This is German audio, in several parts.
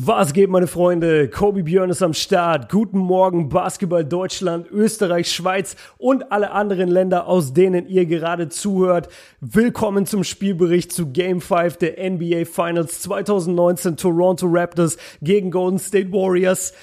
Was geht, meine Freunde? Kobe Björn ist am Start. Guten Morgen, Basketball Deutschland, Österreich, Schweiz und alle anderen Länder, aus denen ihr gerade zuhört. Willkommen zum Spielbericht zu Game 5 der NBA Finals 2019 Toronto Raptors gegen Golden State Warriors.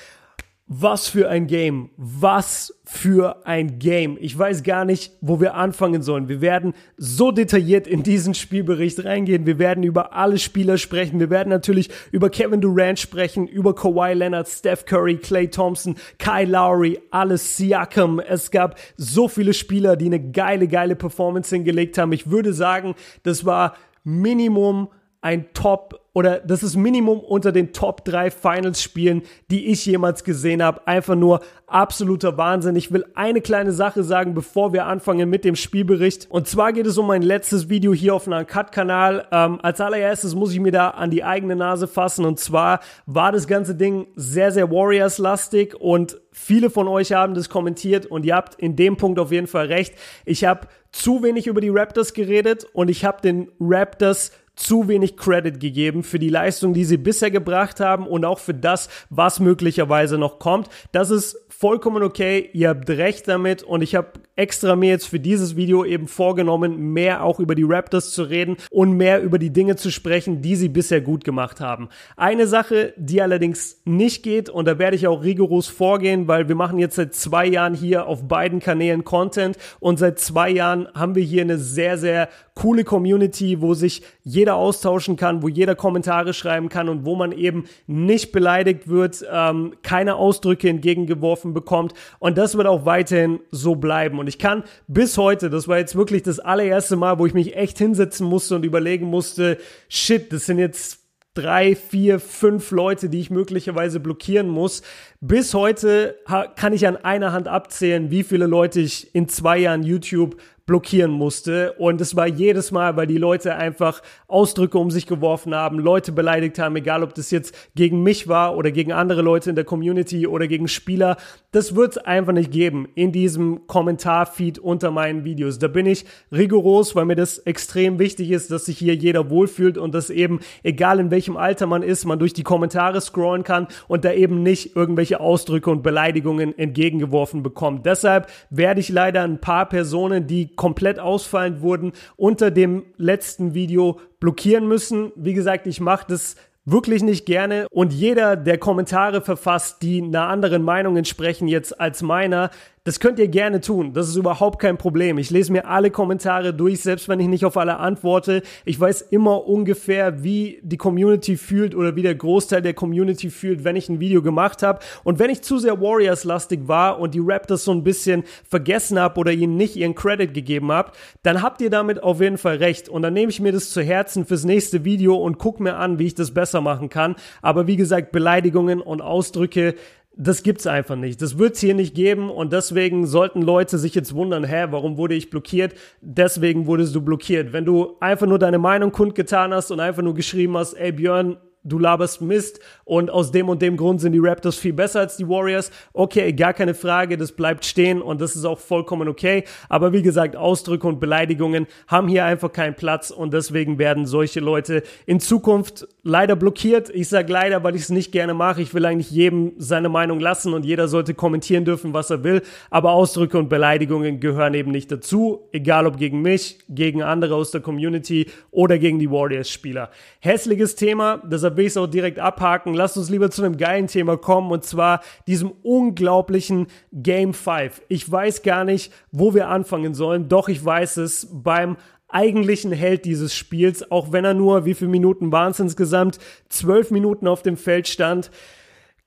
Was für ein Game. Was für ein Game. Ich weiß gar nicht, wo wir anfangen sollen. Wir werden so detailliert in diesen Spielbericht reingehen. Wir werden über alle Spieler sprechen. Wir werden natürlich über Kevin Durant sprechen, über Kawhi Leonard, Steph Curry, Clay Thompson, Kyle Lowry, alles Siakam. Es gab so viele Spieler, die eine geile, geile Performance hingelegt haben. Ich würde sagen, das war Minimum ein Top oder das ist Minimum unter den Top 3 Finals-Spielen, die ich jemals gesehen habe. Einfach nur absoluter Wahnsinn. Ich will eine kleine Sache sagen, bevor wir anfangen mit dem Spielbericht. Und zwar geht es um mein letztes Video hier auf einem Cut-Kanal. Ähm, als allererstes muss ich mir da an die eigene Nase fassen. Und zwar war das ganze Ding sehr, sehr Warriors-lastig und viele von euch haben das kommentiert und ihr habt in dem Punkt auf jeden Fall recht. Ich habe zu wenig über die Raptors geredet und ich habe den Raptors zu wenig Credit gegeben für die Leistung, die sie bisher gebracht haben und auch für das, was möglicherweise noch kommt. Das ist vollkommen okay. Ihr habt recht damit und ich habe extra mir jetzt für dieses Video eben vorgenommen, mehr auch über die Raptors zu reden und mehr über die Dinge zu sprechen, die sie bisher gut gemacht haben. Eine Sache, die allerdings nicht geht und da werde ich auch rigoros vorgehen, weil wir machen jetzt seit zwei Jahren hier auf beiden Kanälen Content und seit zwei Jahren haben wir hier eine sehr, sehr coole Community, wo sich jeder austauschen kann, wo jeder Kommentare schreiben kann und wo man eben nicht beleidigt wird, ähm, keine Ausdrücke entgegengeworfen bekommt und das wird auch weiterhin so bleiben. Und ich kann bis heute, das war jetzt wirklich das allererste Mal, wo ich mich echt hinsetzen musste und überlegen musste, shit, das sind jetzt drei, vier, fünf Leute, die ich möglicherweise blockieren muss. Bis heute kann ich an einer Hand abzählen, wie viele Leute ich in zwei Jahren YouTube blockieren musste. Und es war jedes Mal, weil die Leute einfach Ausdrücke um sich geworfen haben, Leute beleidigt haben, egal ob das jetzt gegen mich war oder gegen andere Leute in der Community oder gegen Spieler. Das wird es einfach nicht geben in diesem Kommentarfeed unter meinen Videos. Da bin ich rigoros, weil mir das extrem wichtig ist, dass sich hier jeder wohlfühlt und dass eben, egal in welchem Alter man ist, man durch die Kommentare scrollen kann und da eben nicht irgendwelche Ausdrücke und Beleidigungen entgegengeworfen bekommt. Deshalb werde ich leider ein paar Personen, die komplett ausfallend wurden, unter dem letzten Video blockieren müssen. Wie gesagt, ich mache das wirklich nicht gerne und jeder, der Kommentare verfasst, die einer anderen Meinung entsprechen jetzt als meiner, das könnt ihr gerne tun. Das ist überhaupt kein Problem. Ich lese mir alle Kommentare durch, selbst wenn ich nicht auf alle antworte. Ich weiß immer ungefähr, wie die Community fühlt oder wie der Großteil der Community fühlt, wenn ich ein Video gemacht habe. Und wenn ich zu sehr Warriors-lastig war und die Raptors so ein bisschen vergessen habe oder ihnen nicht ihren Credit gegeben habe, dann habt ihr damit auf jeden Fall recht. Und dann nehme ich mir das zu Herzen fürs nächste Video und gucke mir an, wie ich das besser machen kann. Aber wie gesagt, Beleidigungen und Ausdrücke, das gibt's einfach nicht. Das wird's hier nicht geben und deswegen sollten Leute sich jetzt wundern, hä, warum wurde ich blockiert? Deswegen wurdest du blockiert. Wenn du einfach nur deine Meinung kundgetan hast und einfach nur geschrieben hast, ey Björn, du laberst Mist und aus dem und dem Grund sind die Raptors viel besser als die Warriors. Okay, gar keine Frage, das bleibt stehen und das ist auch vollkommen okay. Aber wie gesagt, Ausdrücke und Beleidigungen haben hier einfach keinen Platz und deswegen werden solche Leute in Zukunft leider blockiert. Ich sage leider, weil ich es nicht gerne mache. Ich will eigentlich jedem seine Meinung lassen und jeder sollte kommentieren dürfen, was er will. Aber Ausdrücke und Beleidigungen gehören eben nicht dazu, egal ob gegen mich, gegen andere aus der Community oder gegen die Warriors-Spieler. Hässliches Thema, deshalb will ich es auch direkt abhaken. Lasst uns lieber zu einem geilen Thema kommen und zwar diesem unglaublichen Game 5. Ich weiß gar nicht, wo wir anfangen sollen, doch ich weiß es beim eigentlichen Held dieses Spiels, auch wenn er nur, wie viele Minuten waren es insgesamt, zwölf Minuten auf dem Feld stand,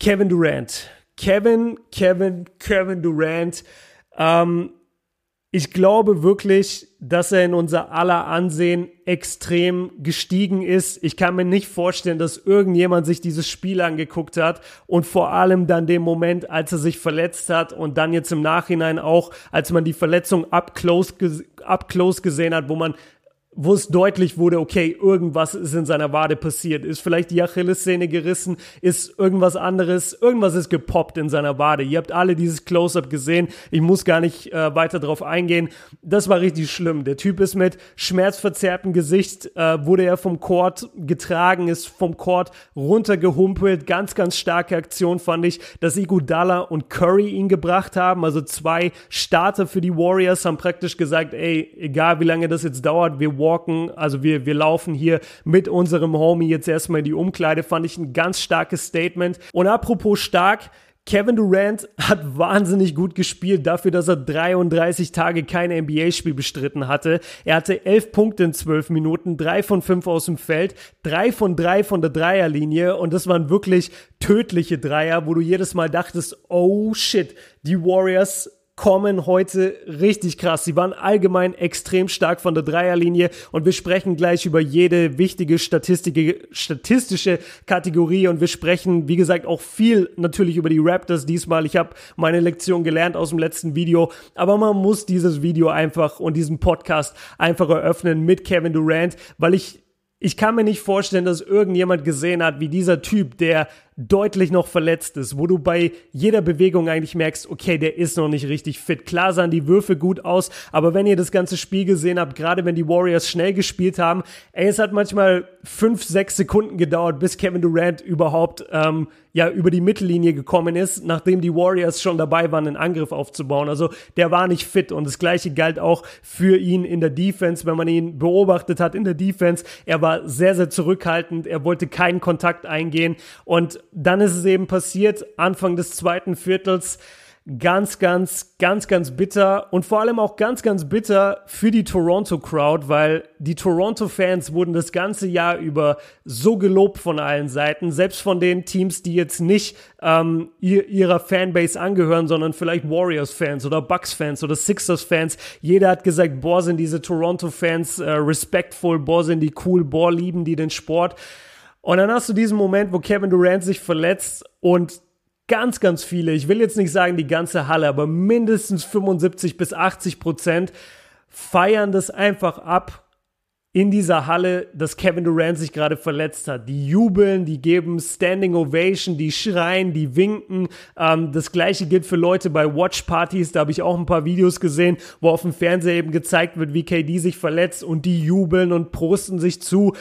Kevin Durant. Kevin, Kevin, Kevin Durant. Ähm, ich glaube wirklich, dass er in unser aller Ansehen extrem gestiegen ist. Ich kann mir nicht vorstellen, dass irgendjemand sich dieses Spiel angeguckt hat und vor allem dann dem Moment, als er sich verletzt hat und dann jetzt im Nachhinein auch, als man die Verletzung up close, up close gesehen hat, wo man wo es deutlich wurde, okay, irgendwas ist in seiner Wade passiert. Ist vielleicht die Achillessehne gerissen, ist irgendwas anderes, irgendwas ist gepoppt in seiner Wade. Ihr habt alle dieses Close-up gesehen. Ich muss gar nicht äh, weiter drauf eingehen. Das war richtig schlimm. Der Typ ist mit schmerzverzerrtem Gesicht, äh, wurde er vom Court getragen, ist vom Court runtergehumpelt. Ganz, ganz starke Aktion fand ich, dass Iguodala und Curry ihn gebracht haben. Also zwei Starter für die Warriors haben praktisch gesagt, ey, egal wie lange das jetzt dauert, wir walken, also wir, wir laufen hier mit unserem Homie jetzt erstmal in die Umkleide, fand ich ein ganz starkes Statement. Und apropos stark, Kevin Durant hat wahnsinnig gut gespielt dafür, dass er 33 Tage kein NBA-Spiel bestritten hatte. Er hatte 11 Punkte in 12 Minuten, 3 von 5 aus dem Feld, 3 von 3 von der Dreierlinie und das waren wirklich tödliche Dreier, wo du jedes Mal dachtest, oh shit, die Warriors kommen heute richtig krass. Sie waren allgemein extrem stark von der Dreierlinie und wir sprechen gleich über jede wichtige statistische Kategorie und wir sprechen, wie gesagt, auch viel natürlich über die Raptors diesmal. Ich habe meine Lektion gelernt aus dem letzten Video, aber man muss dieses Video einfach und diesen Podcast einfach eröffnen mit Kevin Durant, weil ich ich kann mir nicht vorstellen, dass irgendjemand gesehen hat, wie dieser Typ, der deutlich noch verletzt ist, wo du bei jeder Bewegung eigentlich merkst, okay, der ist noch nicht richtig fit. Klar sahen die Würfe gut aus, aber wenn ihr das ganze Spiel gesehen habt, gerade wenn die Warriors schnell gespielt haben, ey, es hat manchmal fünf, sechs Sekunden gedauert, bis Kevin Durant überhaupt ähm, ja über die Mittellinie gekommen ist, nachdem die Warriors schon dabei waren, einen Angriff aufzubauen. Also der war nicht fit und das gleiche galt auch für ihn in der Defense, wenn man ihn beobachtet hat in der Defense. Er war sehr, sehr zurückhaltend, er wollte keinen Kontakt eingehen und dann ist es eben passiert, Anfang des zweiten Viertels, ganz, ganz, ganz, ganz bitter und vor allem auch ganz, ganz bitter für die Toronto Crowd, weil die Toronto Fans wurden das ganze Jahr über so gelobt von allen Seiten, selbst von den Teams, die jetzt nicht ähm, ihrer Fanbase angehören, sondern vielleicht Warriors Fans oder Bucks Fans oder Sixers Fans. Jeder hat gesagt, boah, sind diese Toronto Fans äh, respectful, boah, sind die cool, boah, lieben die den Sport. Und dann hast du diesen Moment, wo Kevin Durant sich verletzt und ganz, ganz viele, ich will jetzt nicht sagen die ganze Halle, aber mindestens 75 bis 80 Prozent feiern das einfach ab in dieser Halle, dass Kevin Durant sich gerade verletzt hat. Die jubeln, die geben Standing Ovation, die schreien, die winken. Ähm, das gleiche gilt für Leute bei Watchpartys. Da habe ich auch ein paar Videos gesehen, wo auf dem Fernseher eben gezeigt wird, wie KD sich verletzt und die jubeln und prosten sich zu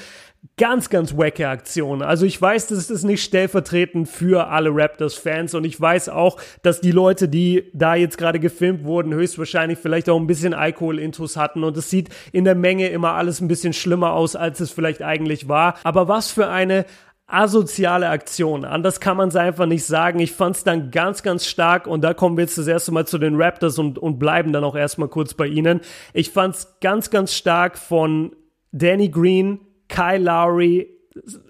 ganz, ganz wacke Aktion. Also ich weiß, das ist nicht stellvertretend für alle Raptors-Fans und ich weiß auch, dass die Leute, die da jetzt gerade gefilmt wurden, höchstwahrscheinlich vielleicht auch ein bisschen Alkohol-Intus hatten und es sieht in der Menge immer alles ein bisschen schlimmer aus, als es vielleicht eigentlich war. Aber was für eine asoziale Aktion. Anders kann man es einfach nicht sagen. Ich fand es dann ganz, ganz stark und da kommen wir jetzt das erste Mal zu den Raptors und, und bleiben dann auch erstmal kurz bei ihnen. Ich fand es ganz, ganz stark von Danny Green, Kyle Lowry,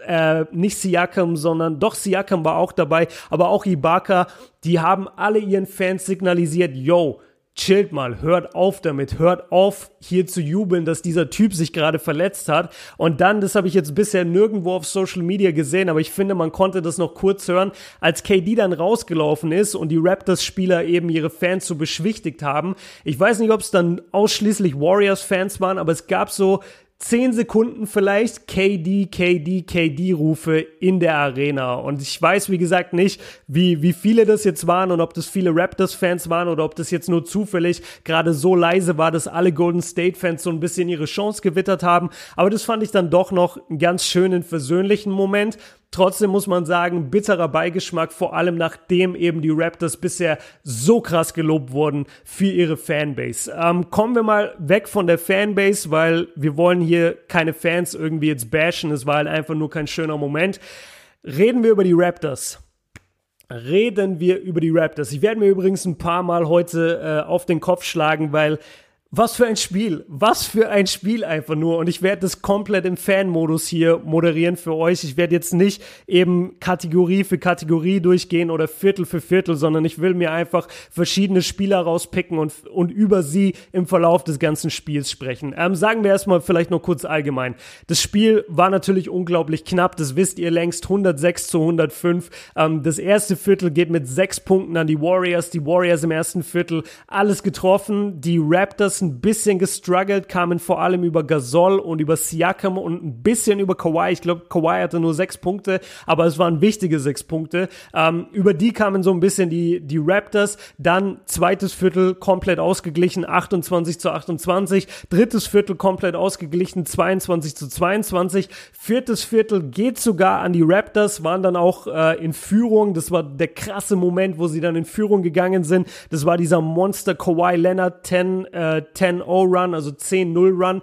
äh, nicht Siakam, sondern doch Siakam war auch dabei, aber auch Ibaka, die haben alle ihren Fans signalisiert, yo, chillt mal, hört auf damit, hört auf hier zu jubeln, dass dieser Typ sich gerade verletzt hat. Und dann, das habe ich jetzt bisher nirgendwo auf Social Media gesehen, aber ich finde, man konnte das noch kurz hören, als KD dann rausgelaufen ist und die Raptors-Spieler eben ihre Fans so beschwichtigt haben. Ich weiß nicht, ob es dann ausschließlich Warriors-Fans waren, aber es gab so 10 Sekunden vielleicht KD, KD, KD-Rufe in der Arena. Und ich weiß, wie gesagt, nicht, wie, wie viele das jetzt waren und ob das viele Raptors-Fans waren oder ob das jetzt nur zufällig gerade so leise war, dass alle Golden State-Fans so ein bisschen ihre Chance gewittert haben. Aber das fand ich dann doch noch einen ganz schönen, versöhnlichen Moment. Trotzdem muss man sagen, bitterer Beigeschmack, vor allem nachdem eben die Raptors bisher so krass gelobt wurden für ihre Fanbase. Ähm, kommen wir mal weg von der Fanbase, weil wir wollen hier keine Fans irgendwie jetzt bashen. Es war halt einfach nur kein schöner Moment. Reden wir über die Raptors reden wir über die Raptors. Ich werde mir übrigens ein paar Mal heute äh, auf den Kopf schlagen, weil was für ein Spiel. Was für ein Spiel einfach nur. Und ich werde das komplett im Fan-Modus hier moderieren für euch. Ich werde jetzt nicht eben Kategorie für Kategorie durchgehen oder Viertel für Viertel, sondern ich will mir einfach verschiedene Spieler rauspicken und, und über sie im Verlauf des ganzen Spiels sprechen. Ähm, sagen wir erstmal vielleicht noch kurz allgemein. Das Spiel war natürlich unglaublich knapp. Das wisst ihr längst. 106 zu 105. Ähm, das erste Viertel geht mit sechs Punkten an die Warriors. Die Warriors im ersten Viertel alles getroffen. Die Raptors Raptors ein bisschen gestruggelt, kamen vor allem über Gasol und über Siakam und ein bisschen über Kawhi. Ich glaube, Kawhi hatte nur sechs Punkte, aber es waren wichtige sechs Punkte. Ähm, über die kamen so ein bisschen die, die Raptors. Dann zweites Viertel komplett ausgeglichen, 28 zu 28. Drittes Viertel komplett ausgeglichen, 22 zu 22. Viertes Viertel geht sogar an die Raptors, waren dann auch äh, in Führung. Das war der krasse Moment, wo sie dann in Führung gegangen sind. Das war dieser Monster Kawhi Leonard 10, äh, 10-0 Run, also 10-0 Run,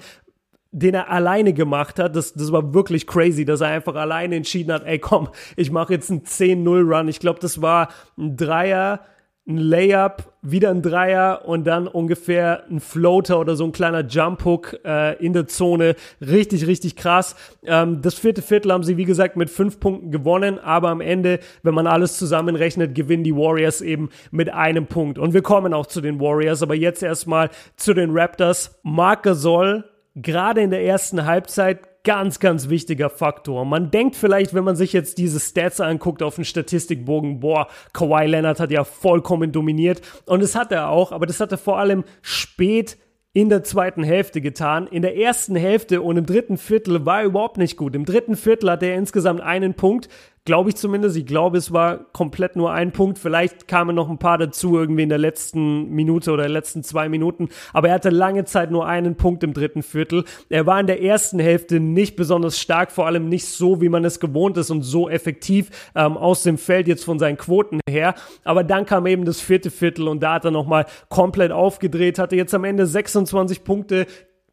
den er alleine gemacht hat. Das, das war wirklich crazy, dass er einfach alleine entschieden hat, ey komm, ich mache jetzt einen 10-0 Run. Ich glaube, das war ein Dreier ein Layup, wieder ein Dreier und dann ungefähr ein Floater oder so ein kleiner Jump Hook äh, in der Zone. Richtig, richtig krass. Ähm, das vierte Viertel haben sie, wie gesagt, mit fünf Punkten gewonnen, aber am Ende, wenn man alles zusammenrechnet, gewinnen die Warriors eben mit einem Punkt. Und wir kommen auch zu den Warriors, aber jetzt erstmal zu den Raptors. Marc Gasol, gerade in der ersten Halbzeit ganz, ganz wichtiger Faktor. Man denkt vielleicht, wenn man sich jetzt diese Stats anguckt auf den Statistikbogen, boah, Kawhi Leonard hat ja vollkommen dominiert. Und das hat er auch, aber das hat er vor allem spät in der zweiten Hälfte getan. In der ersten Hälfte und im dritten Viertel war er überhaupt nicht gut. Im dritten Viertel hatte er insgesamt einen Punkt. Glaube ich zumindest. Ich glaube, es war komplett nur ein Punkt. Vielleicht kamen noch ein paar dazu irgendwie in der letzten Minute oder letzten zwei Minuten. Aber er hatte lange Zeit nur einen Punkt im dritten Viertel. Er war in der ersten Hälfte nicht besonders stark, vor allem nicht so, wie man es gewohnt ist und so effektiv ähm, aus dem Feld jetzt von seinen Quoten her. Aber dann kam eben das vierte Viertel und da hat er nochmal komplett aufgedreht, hatte jetzt am Ende 26 Punkte,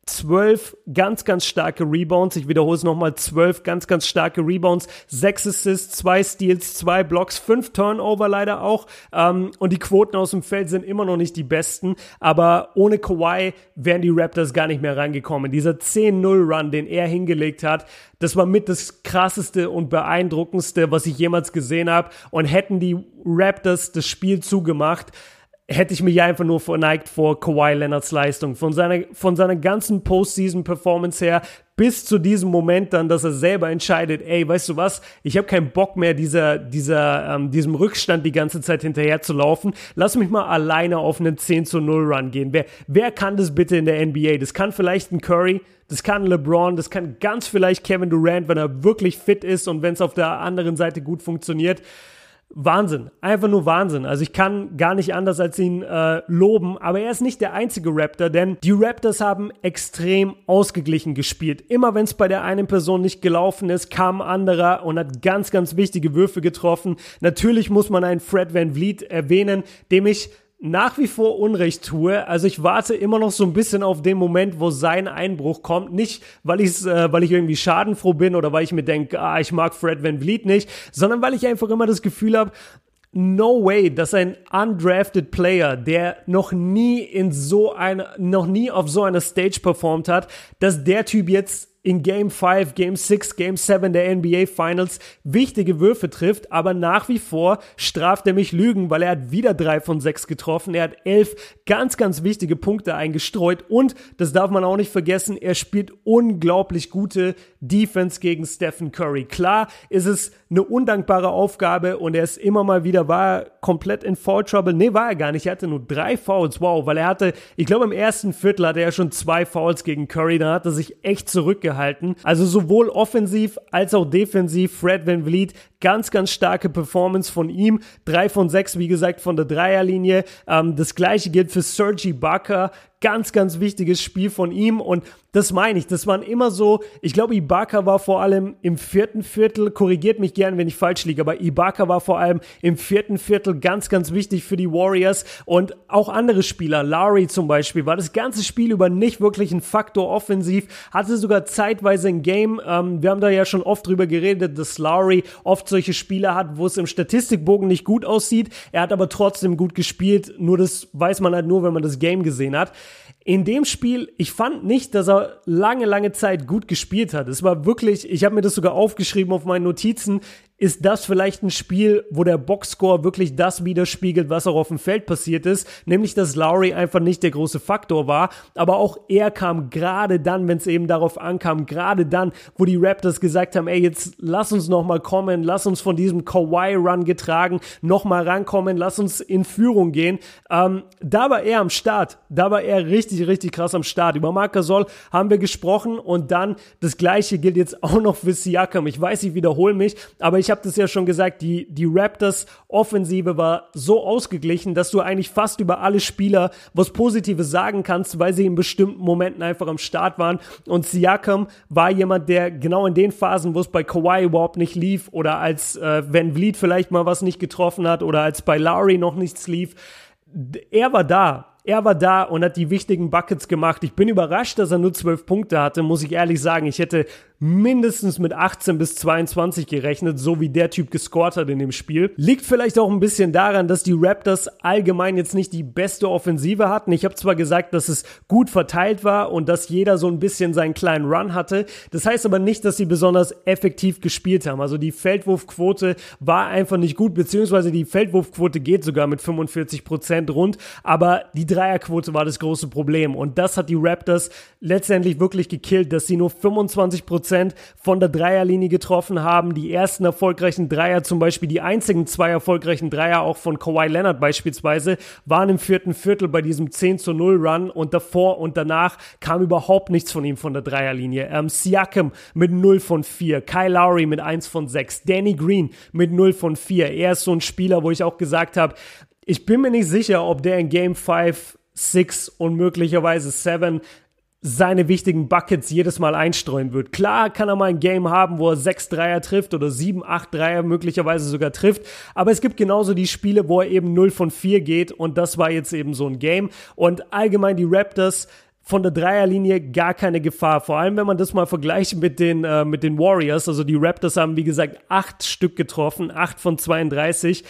zwölf ganz, ganz starke Rebounds. Ich wiederhole es nochmal, zwölf ganz, ganz starke Rebounds, sechs Assists, zwei Steals, zwei Blocks, fünf Turnover leider auch. Ähm, und die Quoten aus dem Feld sind immer noch nicht die besten. Aber ohne Kawhi wären die Raptors gar nicht mehr reingekommen. Dieser 10-0-Run, den er hingelegt hat, das war mit das krasseste und beeindruckendste, was ich jemals gesehen habe. Und hätten die Raptors das Spiel zugemacht, hätte ich mich einfach nur verneigt vor Kawhi Leonards Leistung. Von seiner, von seiner ganzen Postseason-Performance her bis zu diesem Moment dann, dass er selber entscheidet, ey, weißt du was, ich habe keinen Bock mehr, dieser, dieser, ähm, diesem Rückstand die ganze Zeit hinterher zu laufen. Lass mich mal alleine auf einen 10 zu 0 Run gehen. Wer, wer kann das bitte in der NBA? Das kann vielleicht ein Curry, das kann LeBron, das kann ganz vielleicht Kevin Durant, wenn er wirklich fit ist und wenn es auf der anderen Seite gut funktioniert. Wahnsinn, einfach nur Wahnsinn. Also ich kann gar nicht anders als ihn äh, loben, aber er ist nicht der einzige Raptor, denn die Raptors haben extrem ausgeglichen gespielt. Immer wenn es bei der einen Person nicht gelaufen ist, kam ein anderer und hat ganz, ganz wichtige Würfe getroffen. Natürlich muss man einen Fred Van Vliet erwähnen, dem ich nach wie vor Unrecht tue. Also ich warte immer noch so ein bisschen auf den Moment, wo sein Einbruch kommt. Nicht, weil, äh, weil ich irgendwie schadenfroh bin oder weil ich mir denke, ah, ich mag Fred Van Vliet nicht, sondern weil ich einfach immer das Gefühl habe, no way, dass ein undrafted Player, der noch nie in so einer, noch nie auf so einer Stage performt hat, dass der Typ jetzt in Game 5, Game 6, Game 7 der NBA Finals wichtige Würfe trifft, aber nach wie vor straft er mich Lügen, weil er hat wieder drei von sechs getroffen. Er hat elf ganz, ganz wichtige Punkte eingestreut und, das darf man auch nicht vergessen, er spielt unglaublich gute Defense gegen Stephen Curry. Klar ist es eine undankbare Aufgabe und er ist immer mal wieder, war komplett in Foul Trouble. Nee, war er gar nicht. Er hatte nur drei Fouls. Wow, weil er hatte, ich glaube im ersten Viertel hatte er schon zwei Fouls gegen Curry. Da hat er sich echt zurückgehalten. Also sowohl offensiv als auch defensiv Fred Van Vliet Ganz, ganz starke Performance von ihm. Drei von sechs, wie gesagt, von der Dreierlinie. Ähm, das gleiche gilt für Sergi Barker. Ganz, ganz wichtiges Spiel von ihm. Und das meine ich. Das waren immer so, ich glaube, Ibaka war vor allem im vierten Viertel, korrigiert mich gern, wenn ich falsch liege, aber Ibaka war vor allem im vierten Viertel ganz, ganz wichtig für die Warriors und auch andere Spieler. Lowry zum Beispiel war das ganze Spiel über nicht wirklich ein Faktor offensiv, hatte sogar zeitweise ein Game. Ähm, wir haben da ja schon oft drüber geredet, dass Lowry oft solche Spiele hat, wo es im Statistikbogen nicht gut aussieht. Er hat aber trotzdem gut gespielt. Nur das weiß man halt nur, wenn man das Game gesehen hat. In dem Spiel, ich fand nicht, dass er lange, lange Zeit gut gespielt hat. Es war wirklich, ich habe mir das sogar aufgeschrieben auf meinen Notizen ist das vielleicht ein Spiel, wo der Boxscore wirklich das widerspiegelt, was auch auf dem Feld passiert ist, nämlich dass Lowry einfach nicht der große Faktor war, aber auch er kam gerade dann, wenn es eben darauf ankam, gerade dann, wo die Raptors gesagt haben, ey, jetzt lass uns noch mal kommen, lass uns von diesem Kawhi Run getragen noch mal rankommen, lass uns in Führung gehen. Ähm, da war er am Start, da war er richtig richtig, krass am Start. Über Marc Gasol haben wir gesprochen und dann das gleiche gilt jetzt auch noch für Siakam. Ich weiß, ich wiederhole mich, aber ich habe das ja schon gesagt, die, die Raptors Offensive war so ausgeglichen, dass du eigentlich fast über alle Spieler was Positives sagen kannst, weil sie in bestimmten Momenten einfach am Start waren. Und Siakam war jemand, der genau in den Phasen, wo es bei Kawhi überhaupt nicht lief oder als äh, Van Vliet vielleicht mal was nicht getroffen hat oder als bei Lowry noch nichts lief, er war da er war da und hat die wichtigen Buckets gemacht. Ich bin überrascht, dass er nur zwölf Punkte hatte, muss ich ehrlich sagen. Ich hätte mindestens mit 18 bis 22 gerechnet, so wie der Typ gescored hat in dem Spiel. Liegt vielleicht auch ein bisschen daran, dass die Raptors allgemein jetzt nicht die beste Offensive hatten. Ich habe zwar gesagt, dass es gut verteilt war und dass jeder so ein bisschen seinen kleinen Run hatte. Das heißt aber nicht, dass sie besonders effektiv gespielt haben. Also die Feldwurfquote war einfach nicht gut, beziehungsweise die Feldwurfquote geht sogar mit 45 Prozent rund, aber die Dreierquote war das große Problem und das hat die Raptors letztendlich wirklich gekillt, dass sie nur 25 Prozent Prozent von der Dreierlinie getroffen haben. Die ersten erfolgreichen Dreier, zum Beispiel die einzigen zwei erfolgreichen Dreier, auch von Kawhi Leonard beispielsweise, waren im vierten Viertel bei diesem 10 zu 0 Run und davor und danach kam überhaupt nichts von ihm von der Dreierlinie. Ähm, Siakam mit 0 von 4, Kyle Lowry mit 1 von 6, Danny Green mit 0 von 4. Er ist so ein Spieler, wo ich auch gesagt habe, ich bin mir nicht sicher, ob der in Game 5 6 und möglicherweise 7 seine wichtigen Buckets jedes Mal einstreuen wird. Klar kann er mal ein Game haben, wo er sechs Dreier trifft oder sieben, acht Dreier möglicherweise sogar trifft, aber es gibt genauso die Spiele, wo er eben 0 von 4 geht und das war jetzt eben so ein Game und allgemein die Raptors von der Dreierlinie gar keine Gefahr. Vor allem, wenn man das mal vergleicht mit den, äh, mit den Warriors. Also die Raptors haben, wie gesagt, acht Stück getroffen, acht von 32.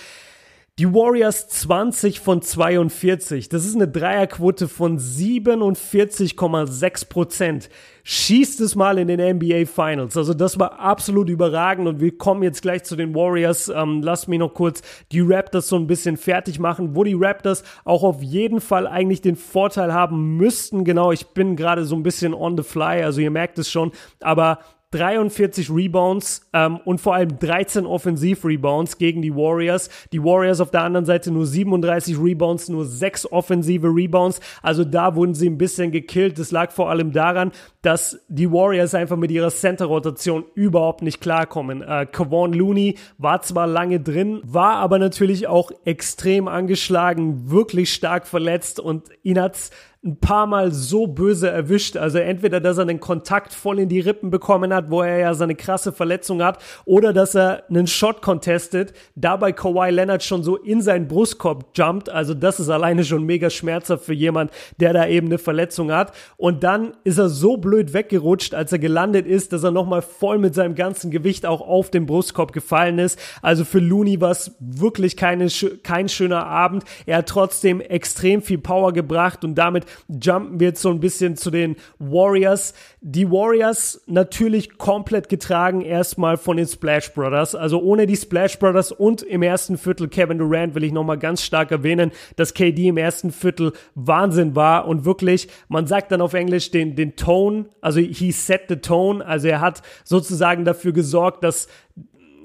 Die Warriors 20 von 42. Das ist eine Dreierquote von 47,6 Prozent. Schießt es mal in den NBA Finals. Also das war absolut überragend und wir kommen jetzt gleich zu den Warriors. Ähm, lasst mich noch kurz die Raptors so ein bisschen fertig machen, wo die Raptors auch auf jeden Fall eigentlich den Vorteil haben müssten. Genau, ich bin gerade so ein bisschen on the fly, also ihr merkt es schon, aber 43 Rebounds ähm, und vor allem 13 Offensiv-Rebounds gegen die Warriors. Die Warriors auf der anderen Seite nur 37 Rebounds, nur 6 offensive Rebounds. Also da wurden sie ein bisschen gekillt. Das lag vor allem daran, dass die Warriors einfach mit ihrer Center-Rotation überhaupt nicht klarkommen. Äh, Kevon Looney war zwar lange drin, war aber natürlich auch extrem angeschlagen, wirklich stark verletzt und ihn hat's ein paar Mal so böse erwischt. Also entweder, dass er einen Kontakt voll in die Rippen bekommen hat, wo er ja seine krasse Verletzung hat, oder dass er einen Shot contestet, dabei Kawhi Leonard schon so in seinen Brustkorb jumpt. Also das ist alleine schon mega schmerzhaft für jemand, der da eben eine Verletzung hat. Und dann ist er so blöd weggerutscht, als er gelandet ist, dass er nochmal voll mit seinem ganzen Gewicht auch auf den Brustkorb gefallen ist. Also für Looney war es wirklich keine, kein schöner Abend. Er hat trotzdem extrem viel Power gebracht und damit jumpen wir jetzt so ein bisschen zu den Warriors. Die Warriors natürlich komplett getragen erstmal von den Splash Brothers. Also ohne die Splash Brothers und im ersten Viertel Kevin Durant will ich nochmal ganz stark erwähnen, dass KD im ersten Viertel Wahnsinn war und wirklich, man sagt dann auf Englisch den, den Tone, also he set the tone, also er hat sozusagen dafür gesorgt, dass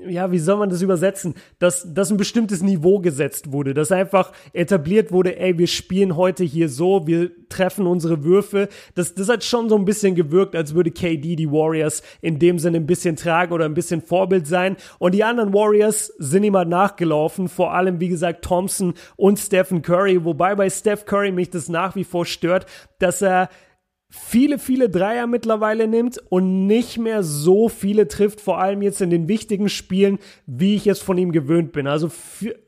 ja, wie soll man das übersetzen, dass, dass ein bestimmtes Niveau gesetzt wurde, dass einfach etabliert wurde, ey, wir spielen heute hier so, wir treffen unsere Würfe. Das, das hat schon so ein bisschen gewirkt, als würde KD die Warriors in dem Sinne ein bisschen tragen oder ein bisschen Vorbild sein. Und die anderen Warriors sind ihm halt nachgelaufen, vor allem, wie gesagt, Thompson und Stephen Curry, wobei bei Steph Curry mich das nach wie vor stört, dass er viele, viele Dreier mittlerweile nimmt und nicht mehr so viele trifft, vor allem jetzt in den wichtigen Spielen, wie ich es von ihm gewöhnt bin. Also,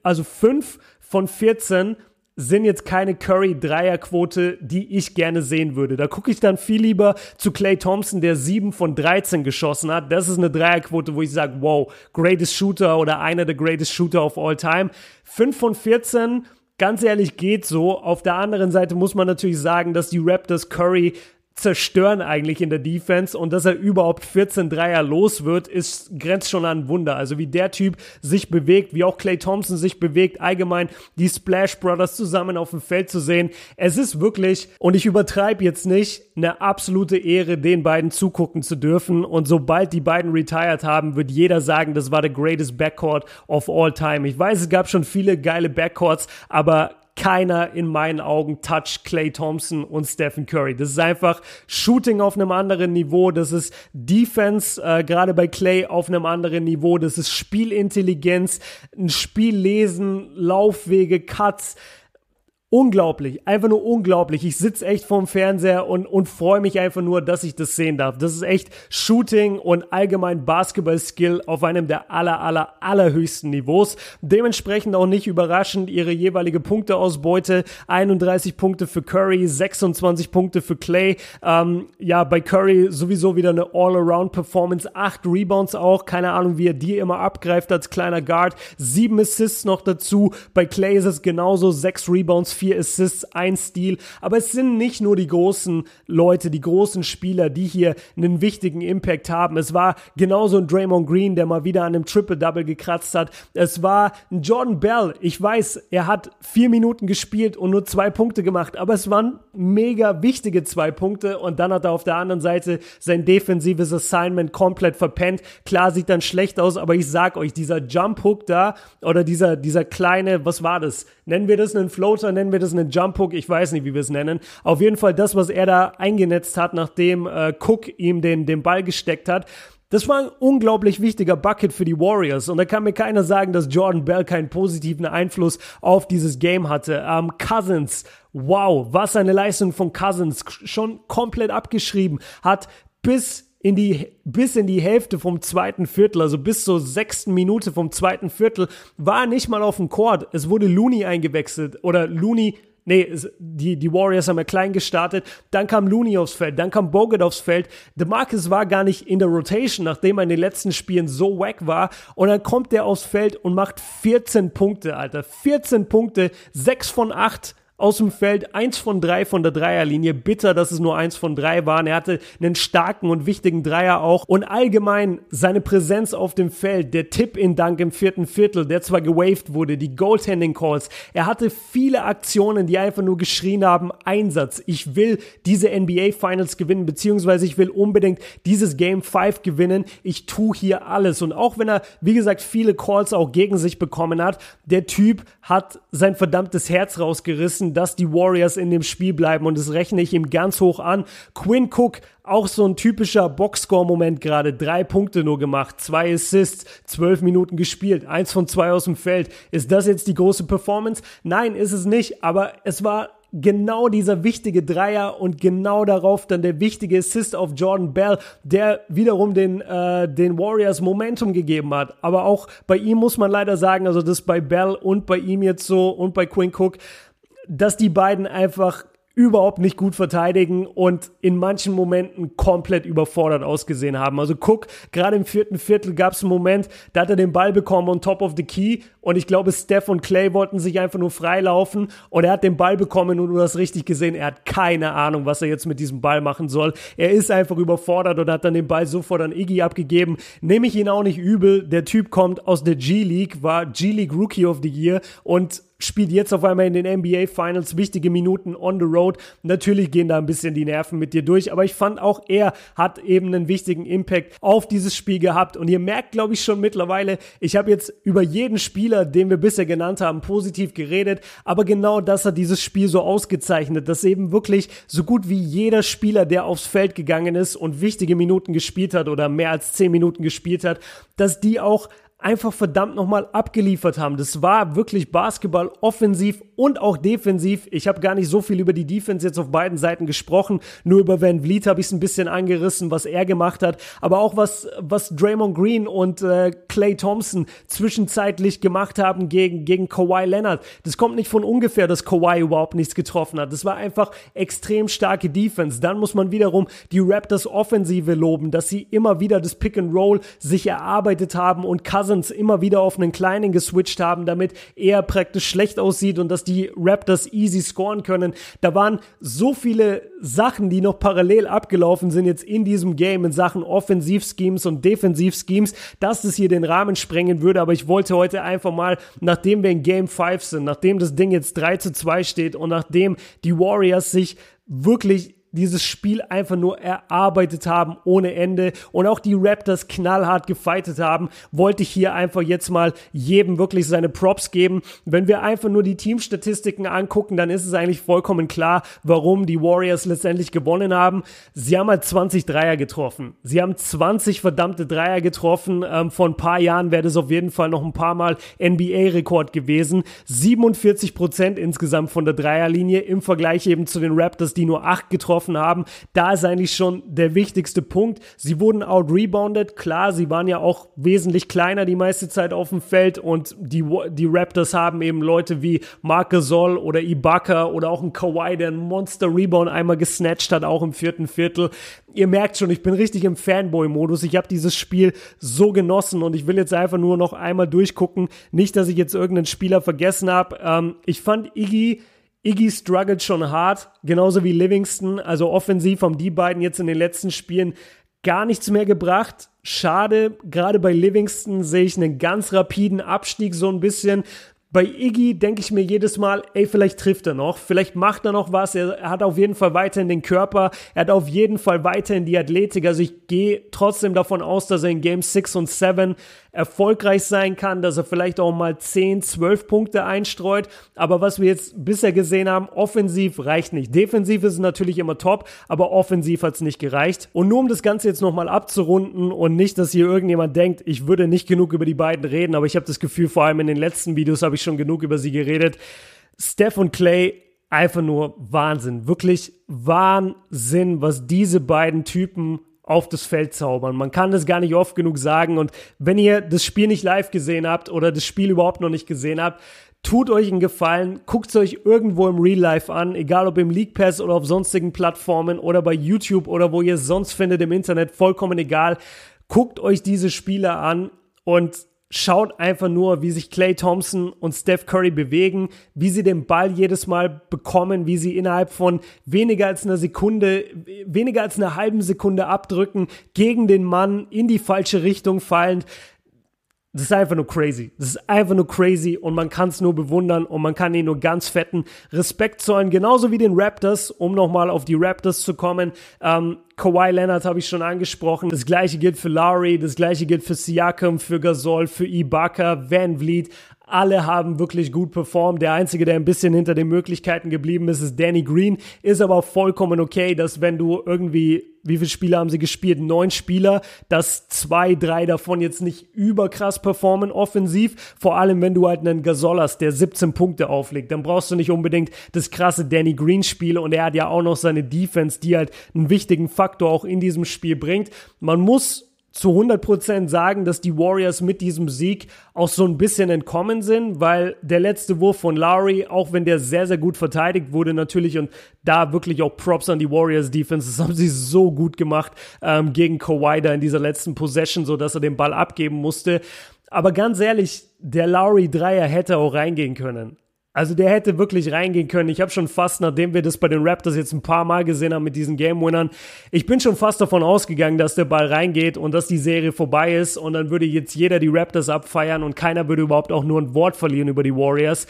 also fünf von 14 sind jetzt keine Curry-Dreierquote, die ich gerne sehen würde. Da gucke ich dann viel lieber zu Clay Thompson, der sieben von 13 geschossen hat. Das ist eine Dreierquote, wo ich sage, wow, greatest Shooter oder einer der greatest Shooter of all time. Fünf von 14 ganz ehrlich, geht so. Auf der anderen Seite muss man natürlich sagen, dass die Raptors Curry zerstören eigentlich in der Defense und dass er überhaupt 14 Dreier los wird, ist grenzt schon an Wunder. Also wie der Typ sich bewegt, wie auch Clay Thompson sich bewegt, allgemein die Splash Brothers zusammen auf dem Feld zu sehen. Es ist wirklich, und ich übertreibe jetzt nicht, eine absolute Ehre, den beiden zugucken zu dürfen. Und sobald die beiden retired haben, wird jeder sagen, das war der greatest Backcourt of all time. Ich weiß, es gab schon viele geile Backcourts, aber keiner in meinen Augen touch Clay Thompson und Stephen Curry. Das ist einfach Shooting auf einem anderen Niveau, das ist Defense, äh, gerade bei Clay auf einem anderen Niveau, das ist Spielintelligenz, ein Spiel lesen, Laufwege, Cuts, Unglaublich, einfach nur unglaublich. Ich sitze echt vorm Fernseher und, und freue mich einfach nur, dass ich das sehen darf. Das ist echt Shooting und allgemein Basketball-Skill auf einem der aller, aller, allerhöchsten Niveaus. Dementsprechend auch nicht überraschend ihre jeweilige Punkteausbeute. 31 Punkte für Curry, 26 Punkte für Clay. Ähm, ja, bei Curry sowieso wieder eine All-Around-Performance. 8 Rebounds auch. Keine Ahnung, wie er die immer abgreift als kleiner Guard. 7 Assists noch dazu. Bei Clay ist es genauso. 6 Rebounds, vier Assists, ein Steal. Aber es sind nicht nur die großen Leute, die großen Spieler, die hier einen wichtigen Impact haben. Es war genauso ein Draymond Green, der mal wieder an einem Triple-Double gekratzt hat. Es war ein Jordan Bell. Ich weiß, er hat vier Minuten gespielt und nur zwei Punkte gemacht, aber es waren mega wichtige zwei Punkte und dann hat er auf der anderen Seite sein defensives Assignment komplett verpennt. Klar sieht dann schlecht aus, aber ich sag euch, dieser Jump Hook da oder dieser, dieser kleine, was war das? Nennen wir das einen Floater, nennen wir das einen Jump Hook, ich weiß nicht, wie wir es nennen. Auf jeden Fall das, was er da eingenetzt hat, nachdem äh, Cook ihm den, den Ball gesteckt hat. Das war ein unglaublich wichtiger Bucket für die Warriors und da kann mir keiner sagen, dass Jordan Bell keinen positiven Einfluss auf dieses Game hatte. Ähm, Cousins, wow, was eine Leistung von Cousins, schon komplett abgeschrieben, hat bis in die, bis in die Hälfte vom zweiten Viertel, also bis zur sechsten Minute vom zweiten Viertel, war nicht mal auf dem Court. Es wurde Looney eingewechselt oder Looney Nee, die, die Warriors haben ja klein gestartet. Dann kam Looney aufs Feld, dann kam Bogut aufs Feld. DeMarcus war gar nicht in der Rotation, nachdem er in den letzten Spielen so wack war. Und dann kommt der aufs Feld und macht 14 Punkte, Alter. 14 Punkte, 6 von 8 aus dem Feld, eins von drei von der Dreierlinie. Bitter, dass es nur eins von drei waren. Er hatte einen starken und wichtigen Dreier auch. Und allgemein seine Präsenz auf dem Feld, der Tipp in Dank im vierten Viertel, der zwar gewaved wurde, die Goaltending Calls. Er hatte viele Aktionen, die einfach nur geschrien haben, Einsatz. Ich will diese NBA Finals gewinnen, beziehungsweise ich will unbedingt dieses Game 5 gewinnen. Ich tue hier alles. Und auch wenn er, wie gesagt, viele Calls auch gegen sich bekommen hat, der Typ hat sein verdammtes Herz rausgerissen dass die Warriors in dem Spiel bleiben und das rechne ich ihm ganz hoch an. Quinn Cook, auch so ein typischer Boxscore-Moment gerade. Drei Punkte nur gemacht, zwei Assists, zwölf Minuten gespielt, eins von zwei aus dem Feld. Ist das jetzt die große Performance? Nein, ist es nicht, aber es war genau dieser wichtige Dreier und genau darauf dann der wichtige Assist auf Jordan Bell, der wiederum den, äh, den Warriors Momentum gegeben hat. Aber auch bei ihm muss man leider sagen, also das bei Bell und bei ihm jetzt so und bei Quinn Cook, dass die beiden einfach überhaupt nicht gut verteidigen und in manchen Momenten komplett überfordert ausgesehen haben. Also Cook, gerade im vierten Viertel gab es einen Moment, da hat er den Ball bekommen on top of the key und ich glaube, Steph und Clay wollten sich einfach nur freilaufen und er hat den Ball bekommen und du hast richtig gesehen, er hat keine Ahnung, was er jetzt mit diesem Ball machen soll. Er ist einfach überfordert und hat dann den Ball sofort an Iggy abgegeben. Nehme ich ihn auch nicht übel. Der Typ kommt aus der G-League, war G-League Rookie of the Year und spielt jetzt auf einmal in den NBA Finals wichtige Minuten on the road. Natürlich gehen da ein bisschen die Nerven mit dir durch, aber ich fand auch er hat eben einen wichtigen Impact auf dieses Spiel gehabt und ihr merkt, glaube ich, schon mittlerweile, ich habe jetzt über jeden Spieler, den wir bisher genannt haben, positiv geredet, aber genau das hat dieses Spiel so ausgezeichnet, dass eben wirklich so gut wie jeder Spieler, der aufs Feld gegangen ist und wichtige Minuten gespielt hat oder mehr als zehn Minuten gespielt hat, dass die auch einfach verdammt nochmal abgeliefert haben. Das war wirklich Basketball offensiv und auch defensiv. Ich habe gar nicht so viel über die Defense jetzt auf beiden Seiten gesprochen. Nur über Van Vliet habe ich es ein bisschen angerissen, was er gemacht hat. Aber auch was, was Draymond Green und äh, Clay Thompson zwischenzeitlich gemacht haben gegen, gegen Kawhi Leonard. Das kommt nicht von ungefähr, dass Kawhi überhaupt nichts getroffen hat. Das war einfach extrem starke Defense. Dann muss man wiederum die Raptors Offensive loben, dass sie immer wieder das Pick and Roll sich erarbeitet haben und Cousins Cousins immer wieder auf einen kleinen geswitcht haben, damit er praktisch schlecht aussieht und dass die Raptors easy scoren können. Da waren so viele Sachen, die noch parallel abgelaufen sind jetzt in diesem Game in Sachen Offensivschemes und Defensivschemes, dass es hier den Rahmen sprengen würde. Aber ich wollte heute einfach mal, nachdem wir in Game 5 sind, nachdem das Ding jetzt 3 zu 2 steht und nachdem die Warriors sich wirklich dieses Spiel einfach nur erarbeitet haben ohne Ende und auch die Raptors knallhart gefightet haben, wollte ich hier einfach jetzt mal jedem wirklich seine Props geben. Wenn wir einfach nur die Teamstatistiken angucken, dann ist es eigentlich vollkommen klar, warum die Warriors letztendlich gewonnen haben. Sie haben halt 20 Dreier getroffen. Sie haben 20 verdammte Dreier getroffen. Ähm, vor ein paar Jahren wäre das auf jeden Fall noch ein paar Mal NBA-Rekord gewesen. 47 Prozent insgesamt von der Dreierlinie im Vergleich eben zu den Raptors, die nur 8 getroffen getroffen haben, da ist eigentlich schon der wichtigste Punkt. Sie wurden out-rebounded, klar, sie waren ja auch wesentlich kleiner die meiste Zeit auf dem Feld und die, die Raptors haben eben Leute wie Marc Gasol oder Ibaka oder auch ein Kawhi, der einen Monster-Rebound einmal gesnatcht hat, auch im vierten Viertel. Ihr merkt schon, ich bin richtig im Fanboy-Modus. Ich habe dieses Spiel so genossen und ich will jetzt einfach nur noch einmal durchgucken. Nicht, dass ich jetzt irgendeinen Spieler vergessen habe. Ähm, ich fand Iggy Iggy struggelt schon hart, genauso wie Livingston. Also offensiv haben die beiden jetzt in den letzten Spielen gar nichts mehr gebracht. Schade, gerade bei Livingston sehe ich einen ganz rapiden Abstieg so ein bisschen. Bei Iggy denke ich mir jedes Mal, ey, vielleicht trifft er noch, vielleicht macht er noch was, er, hat auf jeden Fall weiterhin den Körper, er hat auf jeden Fall weiterhin die Athletik, also ich gehe trotzdem davon aus, dass er in Game 6 und 7 erfolgreich sein kann, dass er vielleicht auch mal 10, 12 Punkte einstreut. Aber was wir jetzt bisher gesehen haben, offensiv reicht nicht. Defensiv ist natürlich immer top, aber offensiv hat es nicht gereicht. Und nur um das Ganze jetzt nochmal abzurunden und nicht, dass hier irgendjemand denkt, ich würde nicht genug über die beiden reden, aber ich habe das Gefühl, vor allem in den letzten Videos habe ich schon genug über sie geredet. Steph und Clay einfach nur Wahnsinn. Wirklich Wahnsinn, was diese beiden Typen auf das Feld zaubern. Man kann das gar nicht oft genug sagen. Und wenn ihr das Spiel nicht live gesehen habt oder das Spiel überhaupt noch nicht gesehen habt, tut euch einen Gefallen, guckt es euch irgendwo im Real Life an, egal ob im League Pass oder auf sonstigen Plattformen oder bei YouTube oder wo ihr es sonst findet im Internet, vollkommen egal. Guckt euch diese Spiele an und schaut einfach nur, wie sich Clay Thompson und Steph Curry bewegen, wie sie den Ball jedes Mal bekommen, wie sie innerhalb von weniger als einer Sekunde, weniger als einer halben Sekunde abdrücken, gegen den Mann in die falsche Richtung fallend. Das ist einfach nur crazy. Das ist einfach nur crazy und man kann es nur bewundern und man kann ihnen nur ganz fetten Respekt zollen. Genauso wie den Raptors, um nochmal auf die Raptors zu kommen. Ähm, Kawhi Leonard habe ich schon angesprochen. Das gleiche gilt für Lowry, das gleiche gilt für Siakam, für Gasol, für Ibaka, Van Vliet. Alle haben wirklich gut performt. Der Einzige, der ein bisschen hinter den Möglichkeiten geblieben ist, ist Danny Green. Ist aber vollkommen okay, dass wenn du irgendwie, wie viele Spiele haben sie gespielt? Neun Spieler, dass zwei, drei davon jetzt nicht überkrass performen offensiv. Vor allem, wenn du halt einen Gasol hast, der 17 Punkte auflegt, dann brauchst du nicht unbedingt das krasse Danny Green Spiel und er hat ja auch noch seine Defense, die halt einen wichtigen Faktor auch in diesem Spiel bringt. Man muss zu 100% sagen, dass die Warriors mit diesem Sieg auch so ein bisschen entkommen sind, weil der letzte Wurf von Lowry, auch wenn der sehr, sehr gut verteidigt wurde natürlich und da wirklich auch Props an die Warriors Defense, das haben sie so gut gemacht ähm, gegen Kawhi da in dieser letzten Possession, so dass er den Ball abgeben musste. Aber ganz ehrlich, der Lowry Dreier hätte auch reingehen können. Also der hätte wirklich reingehen können. Ich habe schon fast, nachdem wir das bei den Raptors jetzt ein paar Mal gesehen haben mit diesen Game Winnern, ich bin schon fast davon ausgegangen, dass der Ball reingeht und dass die Serie vorbei ist und dann würde jetzt jeder die Raptors abfeiern und keiner würde überhaupt auch nur ein Wort verlieren über die Warriors.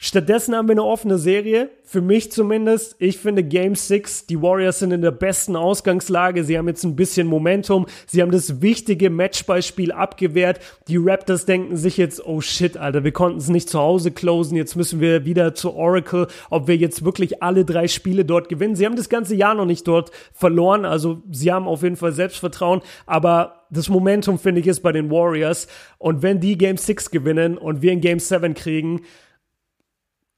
Stattdessen haben wir eine offene Serie, für mich zumindest. Ich finde Game 6, die Warriors sind in der besten Ausgangslage. Sie haben jetzt ein bisschen Momentum. Sie haben das wichtige Matchballspiel abgewehrt. Die Raptors denken sich jetzt, oh shit, Alter, wir konnten es nicht zu Hause closen. Jetzt müssen wir wieder zu Oracle, ob wir jetzt wirklich alle drei Spiele dort gewinnen. Sie haben das ganze Jahr noch nicht dort verloren. Also sie haben auf jeden Fall Selbstvertrauen. Aber das Momentum, finde ich, ist bei den Warriors. Und wenn die Game 6 gewinnen und wir in Game 7 kriegen,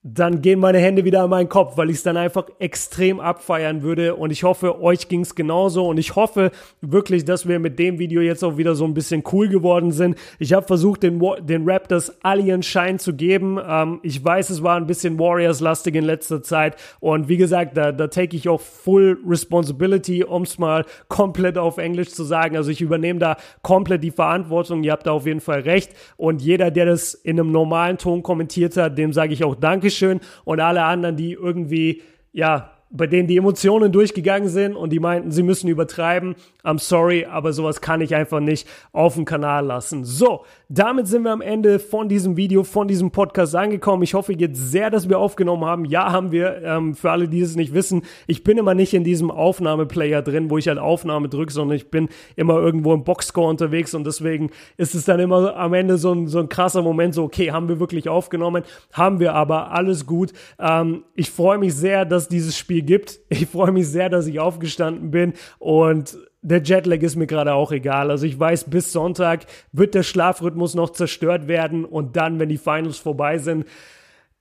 dann gehen meine Hände wieder an meinen Kopf, weil ich es dann einfach extrem abfeiern würde. Und ich hoffe, euch ging es genauso. Und ich hoffe wirklich, dass wir mit dem Video jetzt auch wieder so ein bisschen cool geworden sind. Ich habe versucht, den, den Raptors all ihren Schein zu geben. Ähm, ich weiß, es war ein bisschen Warriors-lastig in letzter Zeit. Und wie gesagt, da, da take ich auch full responsibility, um es mal komplett auf Englisch zu sagen. Also ich übernehme da komplett die Verantwortung. Ihr habt da auf jeden Fall recht. Und jeder, der das in einem normalen Ton kommentiert hat, dem sage ich auch Danke Dankeschön und alle anderen, die irgendwie, ja, bei denen die Emotionen durchgegangen sind und die meinten, sie müssen übertreiben. I'm sorry, aber sowas kann ich einfach nicht auf dem Kanal lassen. So, damit sind wir am Ende von diesem Video, von diesem Podcast angekommen. Ich hoffe jetzt sehr, dass wir aufgenommen haben. Ja, haben wir. Ähm, für alle, die es nicht wissen, ich bin immer nicht in diesem Aufnahmeplayer drin, wo ich halt Aufnahme drücke, sondern ich bin immer irgendwo im Boxscore unterwegs und deswegen ist es dann immer am Ende so ein, so ein krasser Moment, so, okay, haben wir wirklich aufgenommen? Haben wir aber, alles gut. Ähm, ich freue mich sehr, dass dieses Spiel Spiel gibt. Ich freue mich sehr, dass ich aufgestanden bin und der Jetlag ist mir gerade auch egal. Also ich weiß, bis Sonntag wird der Schlafrhythmus noch zerstört werden und dann, wenn die Finals vorbei sind,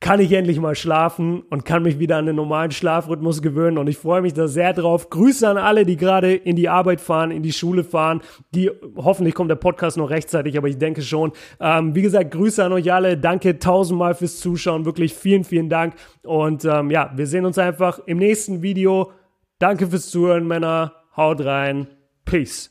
kann ich endlich mal schlafen und kann mich wieder an den normalen Schlafrhythmus gewöhnen und ich freue mich da sehr drauf. Grüße an alle, die gerade in die Arbeit fahren, in die Schule fahren, die hoffentlich kommt der Podcast noch rechtzeitig, aber ich denke schon. Ähm, wie gesagt, Grüße an euch alle, danke tausendmal fürs Zuschauen, wirklich vielen, vielen Dank und ähm, ja, wir sehen uns einfach im nächsten Video. Danke fürs Zuhören, Männer, haut rein, Peace.